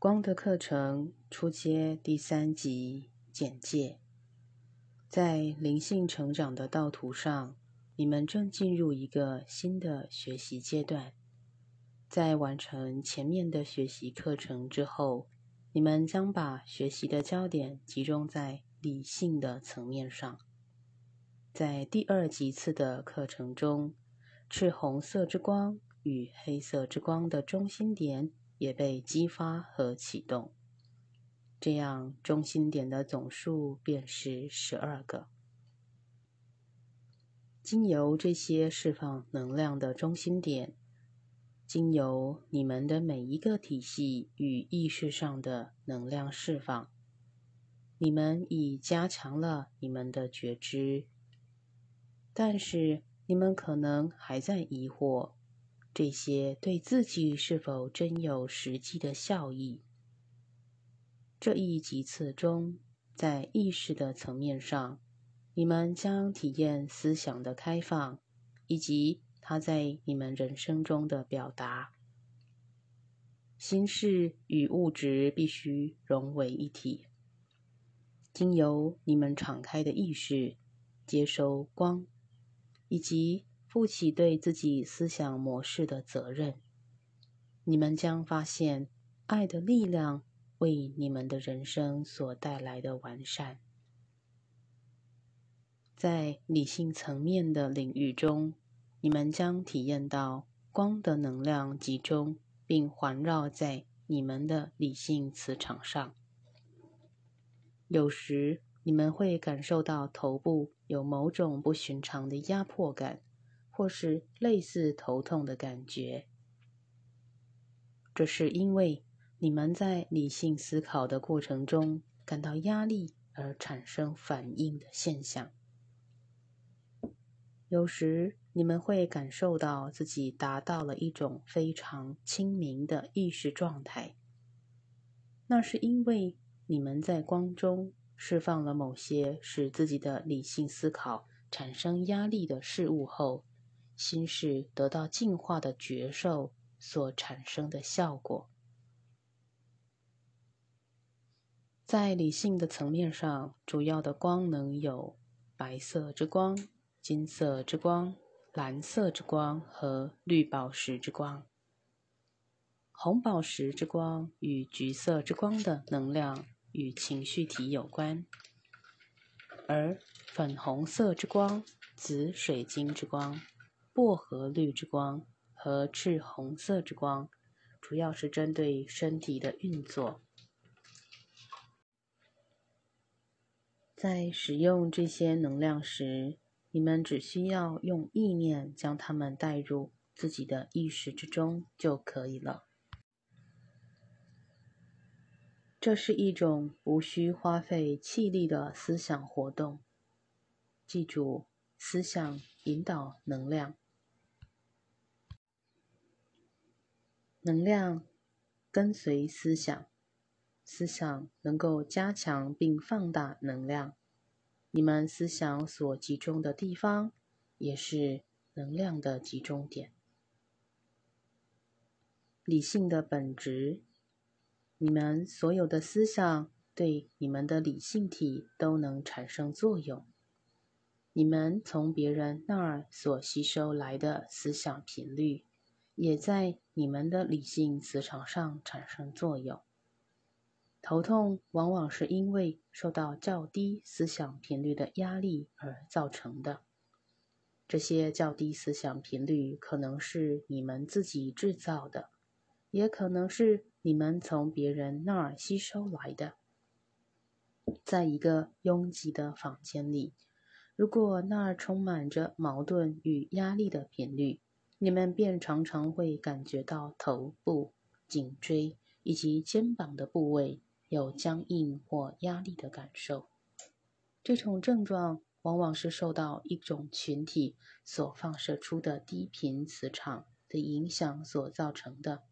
光的课程初阶第三集简介，在灵性成长的道途上，你们正进入一个新的学习阶段。在完成前面的学习课程之后，你们将把学习的焦点集中在理性的层面上。在第二级次的课程中，赤红色之光与黑色之光的中心点。也被激发和启动，这样中心点的总数便是十二个。经由这些释放能量的中心点，经由你们的每一个体系与意识上的能量释放，你们已加强了你们的觉知，但是你们可能还在疑惑。这些对自己是否真有实际的效益？这一级次中，在意识的层面上，你们将体验思想的开放，以及它在你们人生中的表达。心事与物质必须融为一体，经由你们敞开的意识，接收光，以及。负起对自己思想模式的责任，你们将发现爱的力量为你们的人生所带来的完善。在理性层面的领域中，你们将体验到光的能量集中并环绕在你们的理性磁场上。有时你们会感受到头部有某种不寻常的压迫感。或是类似头痛的感觉，这是因为你们在理性思考的过程中感到压力而产生反应的现象。有时你们会感受到自己达到了一种非常清明的意识状态，那是因为你们在光中释放了某些使自己的理性思考产生压力的事物后。心事得到净化的觉受所产生的效果，在理性的层面上，主要的光能有白色之光、金色之光、蓝色之光和绿宝石之光。红宝石之光与橘色之光的能量与情绪体有关，而粉红色之光、紫水晶之光。薄荷绿之光和赤红色之光，主要是针对身体的运作。在使用这些能量时，你们只需要用意念将它们带入自己的意识之中就可以了。这是一种无需花费气力的思想活动。记住，思想引导能量。能量跟随思想，思想能够加强并放大能量。你们思想所集中的地方，也是能量的集中点。理性的本质，你们所有的思想对你们的理性体都能产生作用。你们从别人那儿所吸收来的思想频率。也在你们的理性磁场上产生作用。头痛往往是因为受到较低思想频率的压力而造成的。这些较低思想频率可能是你们自己制造的，也可能是你们从别人那儿吸收来的。在一个拥挤的房间里，如果那儿充满着矛盾与压力的频率，你们便常常会感觉到头部、颈椎以及肩膀的部位有僵硬或压力的感受。这种症状往往是受到一种群体所放射出的低频磁场的影响所造成的。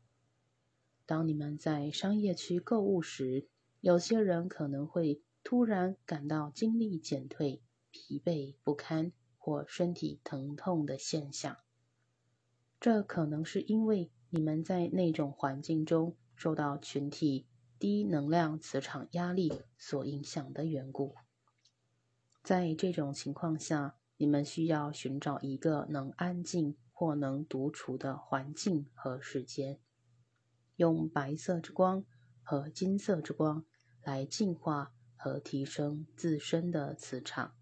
当你们在商业区购物时，有些人可能会突然感到精力减退、疲惫不堪或身体疼痛的现象。这可能是因为你们在那种环境中受到群体低能量磁场压力所影响的缘故。在这种情况下，你们需要寻找一个能安静或能独处的环境和时间，用白色之光和金色之光来净化和提升自身的磁场。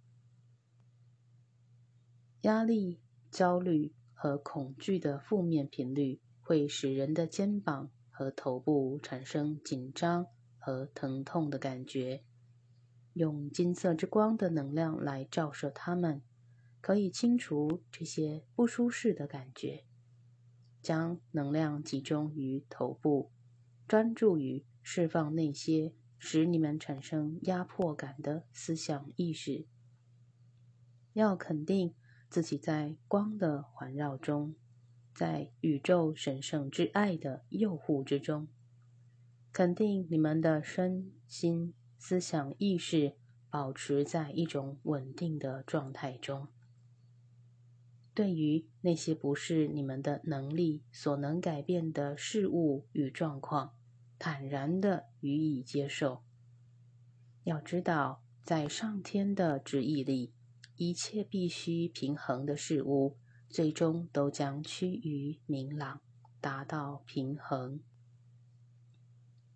压力、焦虑和恐惧的负面频率会使人的肩膀和头部产生紧张和疼痛的感觉。用金色之光的能量来照射它们，可以清除这些不舒适的感觉。将能量集中于头部，专注于释放那些使你们产生压迫感的思想意识。要肯定。自己在光的环绕中，在宇宙神圣之爱的诱护之中，肯定你们的身心思想意识保持在一种稳定的状态中。对于那些不是你们的能力所能改变的事物与状况，坦然的予以接受。要知道，在上天的旨意里。一切必须平衡的事物，最终都将趋于明朗，达到平衡。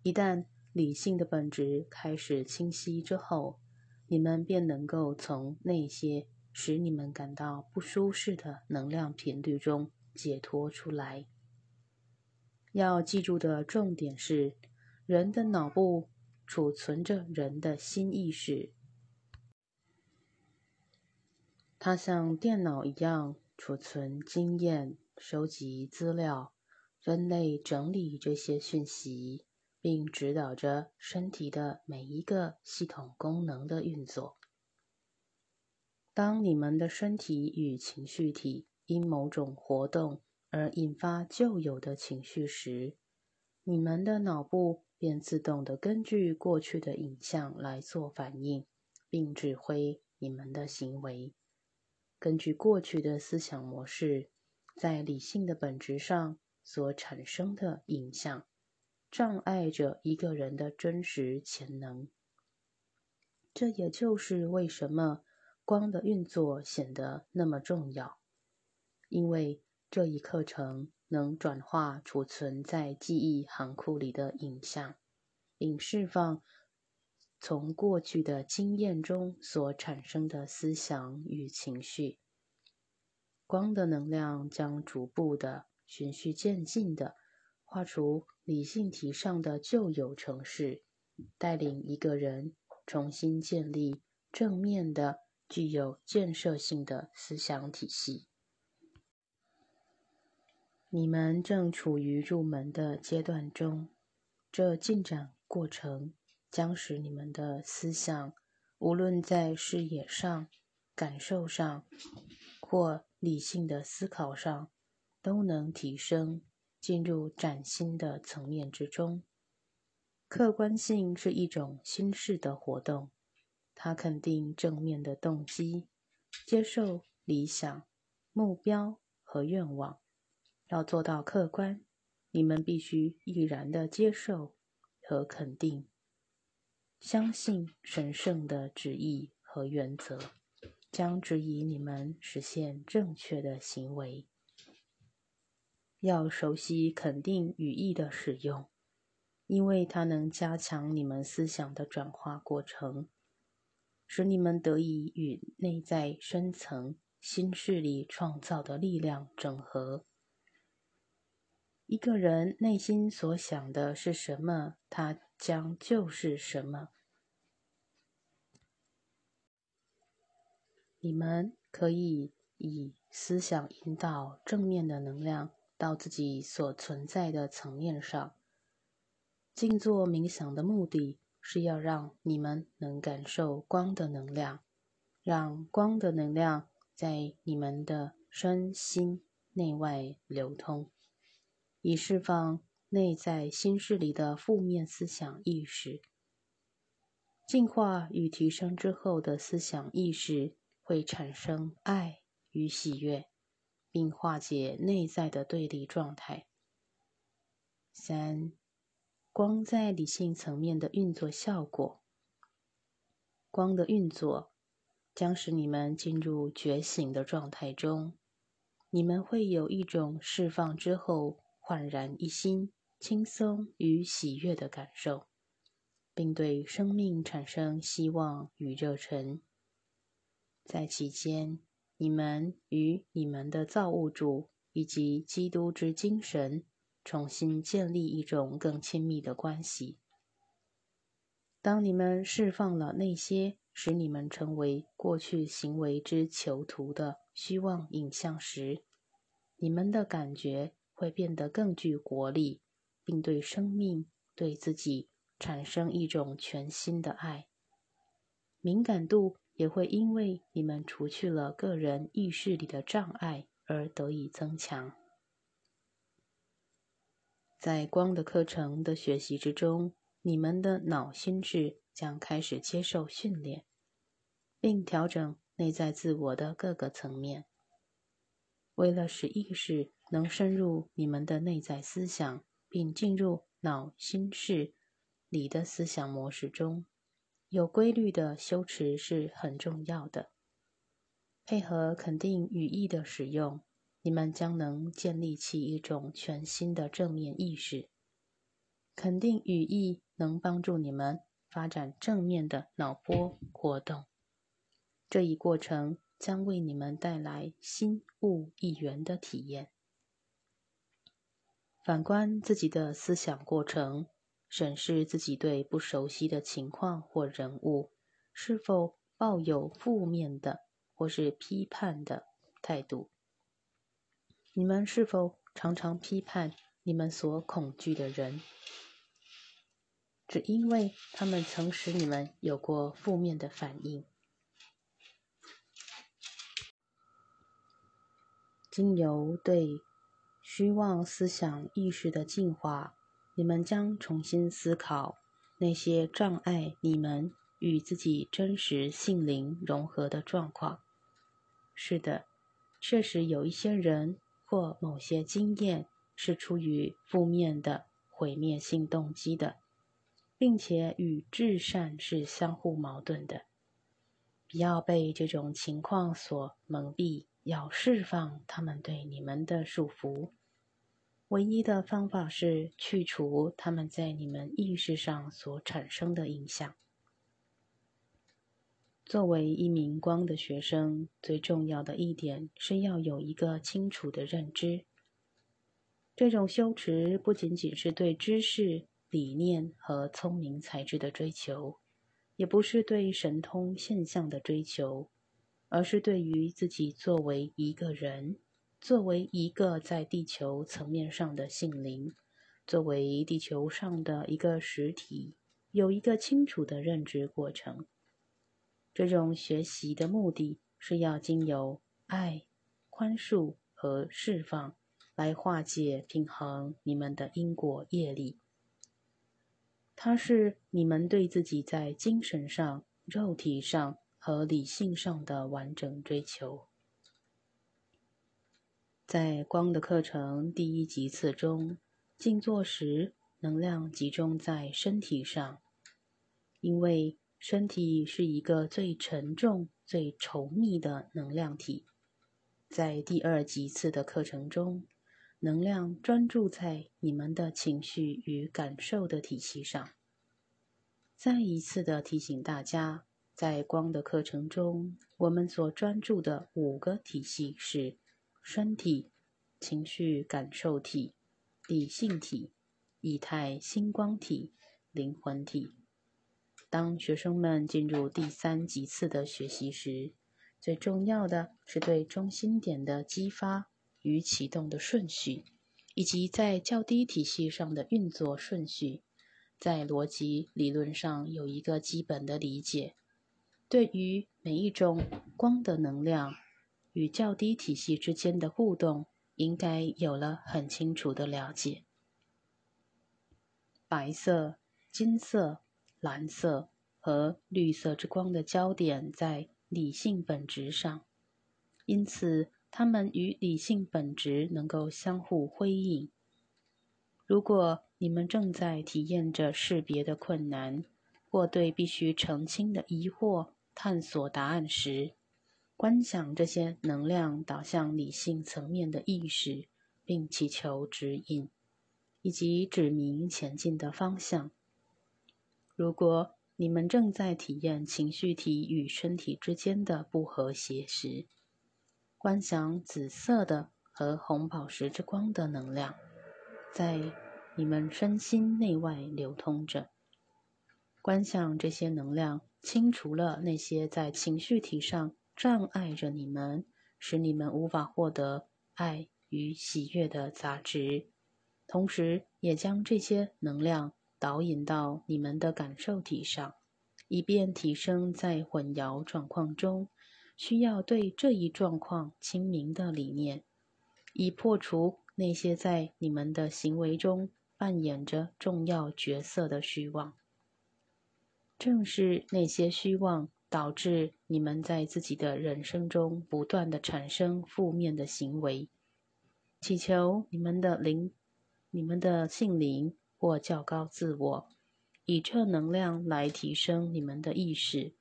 一旦理性的本质开始清晰之后，你们便能够从那些使你们感到不舒适的能量频率中解脱出来。要记住的重点是，人的脑部储存着人的新意识。它像电脑一样储存经验、收集资料、分类整理这些讯息，并指导着身体的每一个系统功能的运作。当你们的身体与情绪体因某种活动而引发旧有的情绪时，你们的脑部便自动地根据过去的影像来做反应，并指挥你们的行为。根据过去的思想模式，在理性的本质上所产生的影像，障碍着一个人的真实潜能。这也就是为什么光的运作显得那么重要，因为这一课程能转化储存在记忆行库里的影像，并释放从过去的经验中所产生的思想与情绪。光的能量将逐步的、循序渐进的画出理性体上的旧有城市，带领一个人重新建立正面的、具有建设性的思想体系。你们正处于入门的阶段中，这进展过程将使你们的思想，无论在视野上、感受上，或理性的思考上，都能提升，进入崭新的层面之中。客观性是一种心式的活动，它肯定正面的动机，接受理想、目标和愿望。要做到客观，你们必须毅然的接受和肯定，相信神圣的旨意和原则。将指引你们实现正确的行为。要熟悉肯定语义的使用，因为它能加强你们思想的转化过程，使你们得以与内在深层心事里创造的力量整合。一个人内心所想的是什么，他将就是什么。你们可以以思想引导正面的能量到自己所存在的层面上。静坐冥想的目的是要让你们能感受光的能量，让光的能量在你们的身心内外流通，以释放内在心事里的负面思想意识。净化与提升之后的思想意识。会产生爱与喜悦，并化解内在的对立状态。三，光在理性层面的运作效果。光的运作将使你们进入觉醒的状态中，你们会有一种释放之后焕然一新、轻松与喜悦的感受，并对生命产生希望与热忱。在其间，你们与你们的造物主以及基督之精神。重新建立一种更亲密的关系。当你们释放了那些使你们成为过去行为之囚徒的虚妄影像时，你们的感觉会变得更具活力，并对生命、对自己产生一种全新的爱。敏感度也会因为你们除去了个人意识里的障碍而得以增强。在光的课程的学习之中，你们的脑心智将开始接受训练，并调整内在自我的各个层面。为了使意识能深入你们的内在思想，并进入脑心室里的思想模式中，有规律的修持是很重要的。配合肯定语义的使用。你们将能建立起一种全新的正面意识。肯定语义能帮助你们发展正面的脑波活动。这一过程将为你们带来心物一元的体验。反观自己的思想过程，审视自己对不熟悉的情况或人物是否抱有负面的或是批判的态度。你们是否常常批判你们所恐惧的人，只因为他们曾使你们有过负面的反应？经由对虚妄思想意识的进化，你们将重新思考那些障碍你们与自己真实性灵融合的状况。是的，确实有一些人。或某些经验是出于负面的毁灭性动机的，并且与至善是相互矛盾的。不要被这种情况所蒙蔽，要释放他们对你们的束缚。唯一的方法是去除他们在你们意识上所产生的影响。作为一名光的学生，最重要的一点是要有一个清楚的认知。这种修持不仅仅是对知识、理念和聪明才智的追求，也不是对神通现象的追求，而是对于自己作为一个人，作为一个在地球层面上的性灵，作为地球上的一个实体，有一个清楚的认知过程。这种学习的目的是要经由爱、宽恕和释放来化解、平衡你们的因果业力。它是你们对自己在精神上、肉体上和理性上的完整追求。在光的课程第一级次中，静坐时能量集中在身体上，因为。身体是一个最沉重、最稠密的能量体。在第二级次的课程中，能量专注在你们的情绪与感受的体系上。再一次的提醒大家，在光的课程中，我们所专注的五个体系是：身体、情绪感受体、理性体、以太星光体、灵魂体。当学生们进入第三级次的学习时，最重要的是对中心点的激发与启动的顺序，以及在较低体系上的运作顺序，在逻辑理论上有一个基本的理解。对于每一种光的能量与较低体系之间的互动，应该有了很清楚的了解。白色、金色。蓝色和绿色之光的焦点在理性本质上，因此它们与理性本质能够相互辉映。如果你们正在体验着识别的困难，或对必须澄清的疑惑探索答案时，观想这些能量导向理性层面的意识，并祈求指引，以及指明前进的方向。如果你们正在体验情绪体与身体之间的不和谐时，观想紫色的和红宝石之光的能量在。你们身心内外流通着，观想这些能量清除了那些在情绪体上障碍着你们，使你们无法获得爱与喜悦的杂质，同时也将这些能量导引到你们的感受体上，以便提升在混淆状况中需要对这一状况清明的理念，以破除那些在你们的行为中。扮演着重要角色的虚妄，正是那些虚妄导致你们在自己的人生中不断的产生负面的行为。祈求你们的灵、你们的性灵或较高自我，以这能量来提升你们的意识，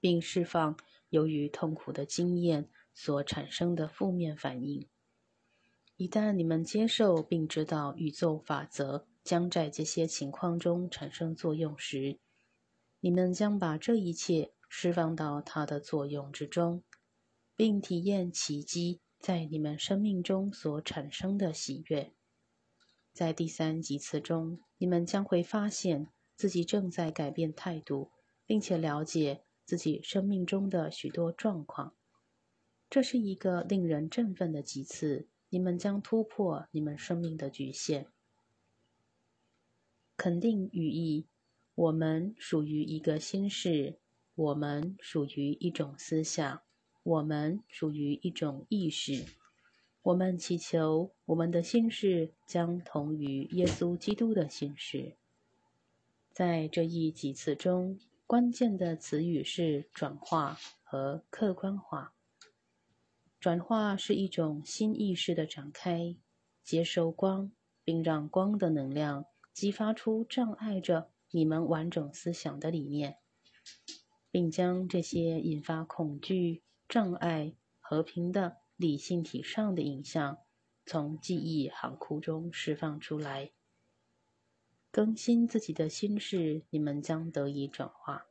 并释放由于痛苦的经验所产生的负面反应。一旦你们接受并知道宇宙法则将在这些情况中产生作用时，你们将把这一切释放到它的作用之中，并体验奇迹在你们生命中所产生的喜悦。在第三级次中，你们将会发现自己正在改变态度，并且了解自己生命中的许多状况。这是一个令人振奋的级次。你们将突破你们生命的局限。肯定语义：我们属于一个心事，我们属于一种思想，我们属于一种意识。我们祈求我们的心事将同于耶稣基督的心事。在这一几次中，关键的词语是转化和客观化。转化是一种新意识的展开，接收光，并让光的能量激发出障碍着你们完整思想的理念，并将这些引发恐惧、障碍、和平的理性体上的影像从记忆航库中释放出来，更新自己的心事，你们将得以转化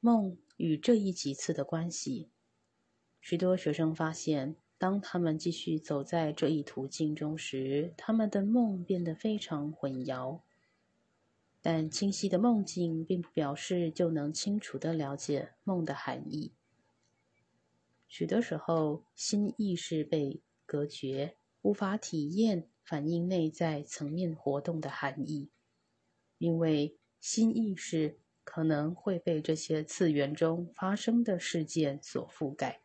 梦。与这一几次的关系，许多学生发现，当他们继续走在这一途径中时，他们的梦变得非常混淆。但清晰的梦境并不表示就能清楚地了解梦的含义。许多时候，新意识被隔绝，无法体验反映内在层面活动的含义，因为新意识。可能会被这些次元中发生的事件所覆盖，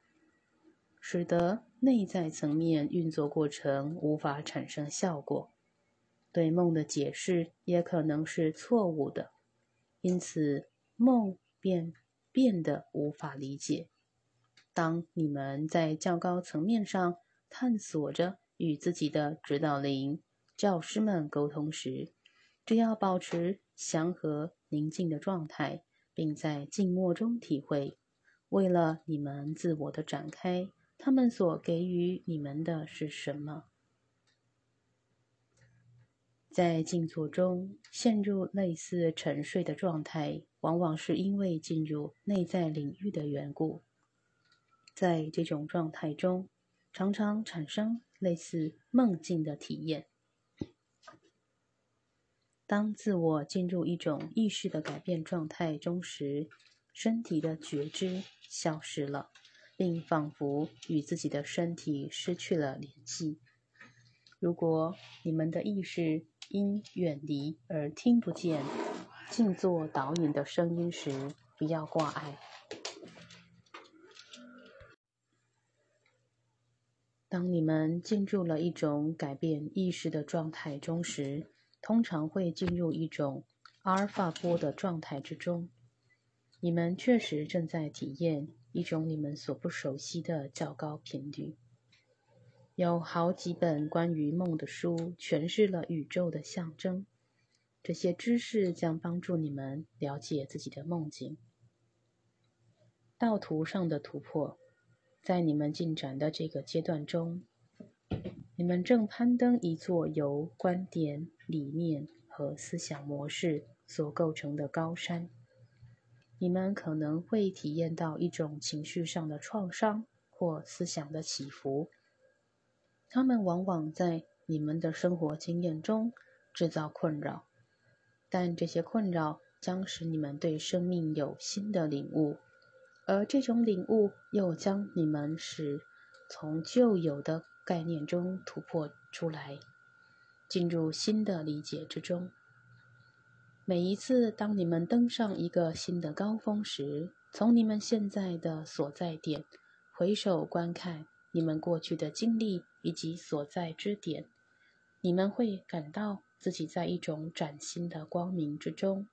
使得内在层面运作过程无法产生效果。对梦的解释也可能是错误的，因此梦便变得无法理解。当你们在较高层面上探索着与自己的指导灵、教师们沟通时，只要保持祥和。宁静的状态，并在静默中体会。为了你们自我的展开，他们所给予你们的是什么？在静坐中陷入类似沉睡的状态，往往是因为进入内在领域的缘故。在这种状态中，常常产生类似梦境的体验。当自我进入一种意识的改变状态中时，身体的觉知消失了，并仿佛与自己的身体失去了联系。如果你们的意识因远离而听不见静坐导引的声音时，不要挂碍。当你们进入了一种改变意识的状态中时，通常会进入一种阿尔法波的状态之中。你们确实正在体验一种你们所不熟悉的较高频率。有好几本关于梦的书诠释了宇宙的象征。这些知识将帮助你们了解自己的梦境。道途上的突破，在你们进展的这个阶段中，你们正攀登一座由观点、理念和思想模式所构成的高山。你们可能会体验到一种情绪上的创伤或思想的起伏，他们往往在你们的生活经验中制造困扰。但这些困扰将使你们对生命有新的领悟，而这种领悟又将你们使从旧有的概念中突破出来，进入新的理解之中。每一次当你们登上一个新的高峰时，从你们现在的所在点回首观看你们过去的经历以及所在之点，你们会感到。自己在一种崭新的光明之中，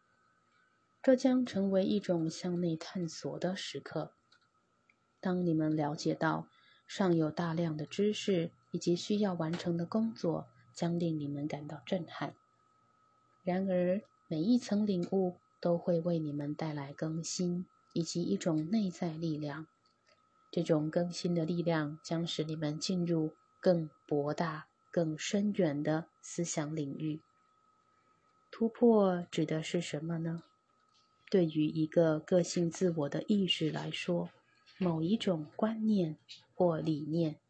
这将成为一种向内探索的时刻。当你们了解到尚有大量的知识以及需要完成的工作，将令你们感到震撼。然而，每一层领悟都会为你们带来更新以及一种内在力量。这种更新的力量将使你们进入更博大。更深远的思想领域。突破指的是什么呢？对于一个个性自我的意识来说，某一种观念或理念、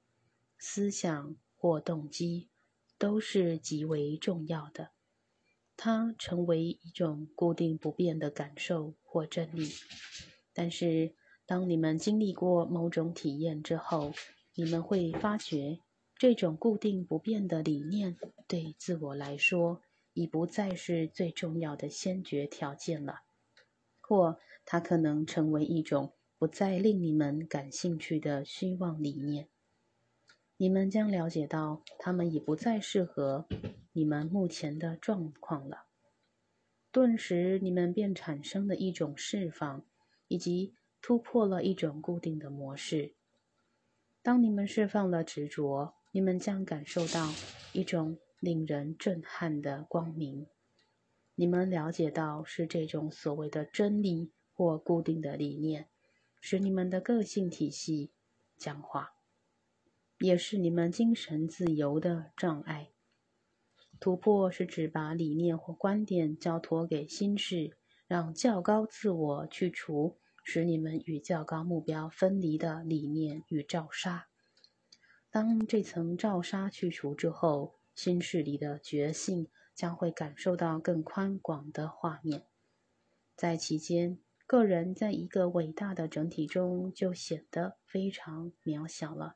思想或动机都是极为重要的。它成为一种固定不变的感受或真理。但是，当你们经历过某种体验之后，你们会发觉。这种固定不变的理念，对自我来说已不再是最重要的先决条件了，或它可能成为一种不再令你们感兴趣的虚妄理念。你们将了解到，它们已不再适合你们目前的状况了。顿时，你们便产生了一种释放，以及突破了一种固定的模式。当你们释放了执着。你们将感受到一种令人震撼的光明。你们了解到是这种所谓的真理或固定的理念，使你们的个性体系僵化，也是你们精神自由的障碍。突破是指把理念或观点交托给心事，让较高自我去除使你们与较高目标分离的理念与罩纱。当这层罩纱去除之后，心事里的觉性将会感受到更宽广的画面。在其间，个人在一个伟大的整体中就显得非常渺小了。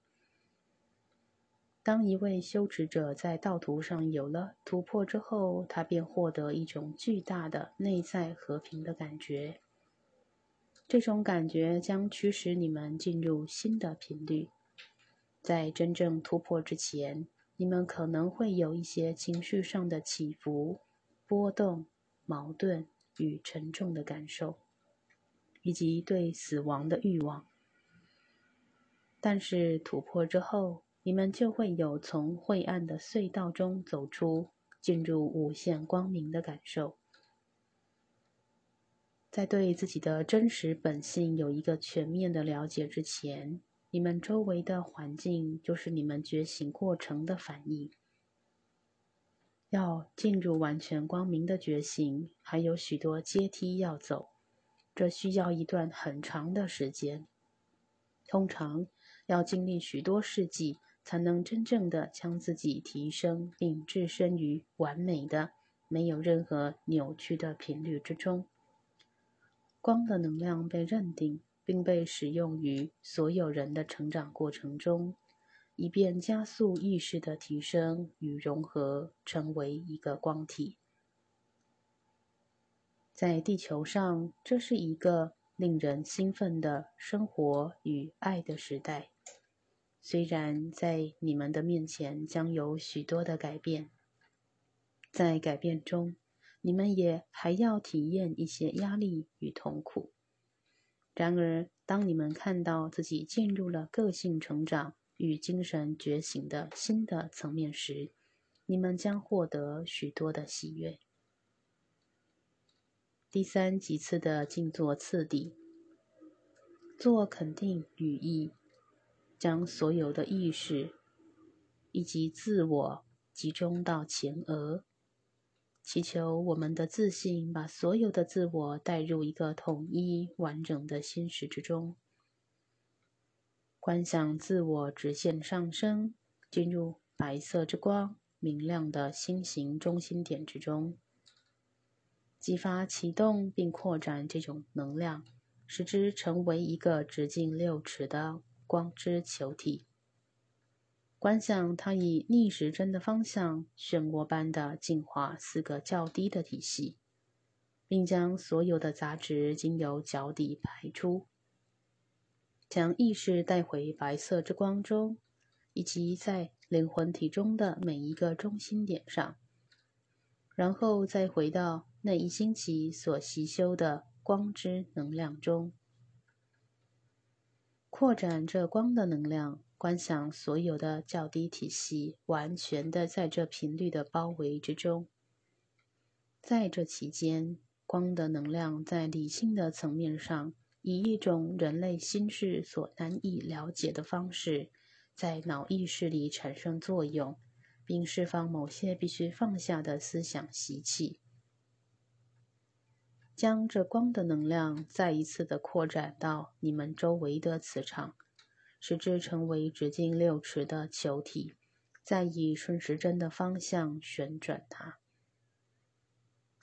当一位修持者在道途上有了突破之后，他便获得一种巨大的内在和平的感觉。这种感觉将驱使你们进入新的频率。在真正突破之前，你们可能会有一些情绪上的起伏、波动、矛盾与沉重的感受，以及对死亡的欲望。但是突破之后，你们就会有从晦暗的隧道中走出，进入无限光明的感受。在对自己的真实本性有一个全面的了解之前。你们周围的环境就是你们觉醒过程的反应。要进入完全光明的觉醒，还有许多阶梯要走，这需要一段很长的时间。通常要经历许多世纪，才能真正的将自己提升，并置身于完美的、没有任何扭曲的频率之中。光的能量被认定。并被使用于所有人的成长过程中，以便加速意识的提升与融合，成为一个光体。在地球上，这是一个令人兴奋的生活与爱的时代。虽然在你们的面前将有许多的改变，在改变中，你们也还要体验一些压力与痛苦。然而，当你们看到自己进入了个性成长与精神觉醒的新的层面时，你们将获得许多的喜悦。第三几次的静坐次第，做肯定语义，将所有的意识以及自我集中到前额，祈求我们的自信把所有的自我带入一个统一完整的心识之中。观想自我直线上升，进入白色之光明亮的心形中心点之中。激发、启动并扩展这种能量，使之成为一个直径六尺的光之球体。观想它以逆时针的方向漩涡般的净化四个较低的体系，并将所有的杂质经由脚底排出，将意识带回白色之光中，以及在灵魂体中的每一个中心点上，然后再回到。那一星期所习修的光之能量中，扩展这光的能量，观想所有的较低体系完全的在这频率的包围之中。在这期间，光的能量在理性的层面上，以一种人类心智所难以了解的方式，在脑意识里产生作用，并释放某些必须放下的思想习气。将这光的能量再一次的扩展到你们周围的磁场，使之成为直径六尺的球体，再以顺时针的方向旋转它，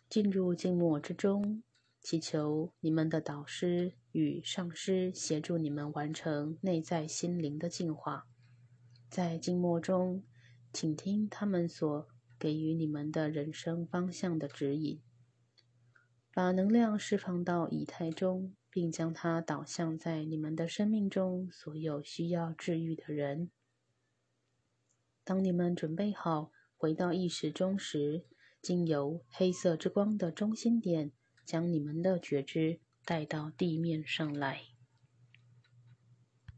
进入静默之中，祈求你们的导师与上师协助你们完成内在心灵的净化。在静默中，请听他们所给予你们的人生方向的指引。把能量释放到以太中，并将它导向在你们的生命中所有需要治愈的人。当你们准备好回到意识中时，经由黑色之光的中心点，将你们的觉知带到地面上来。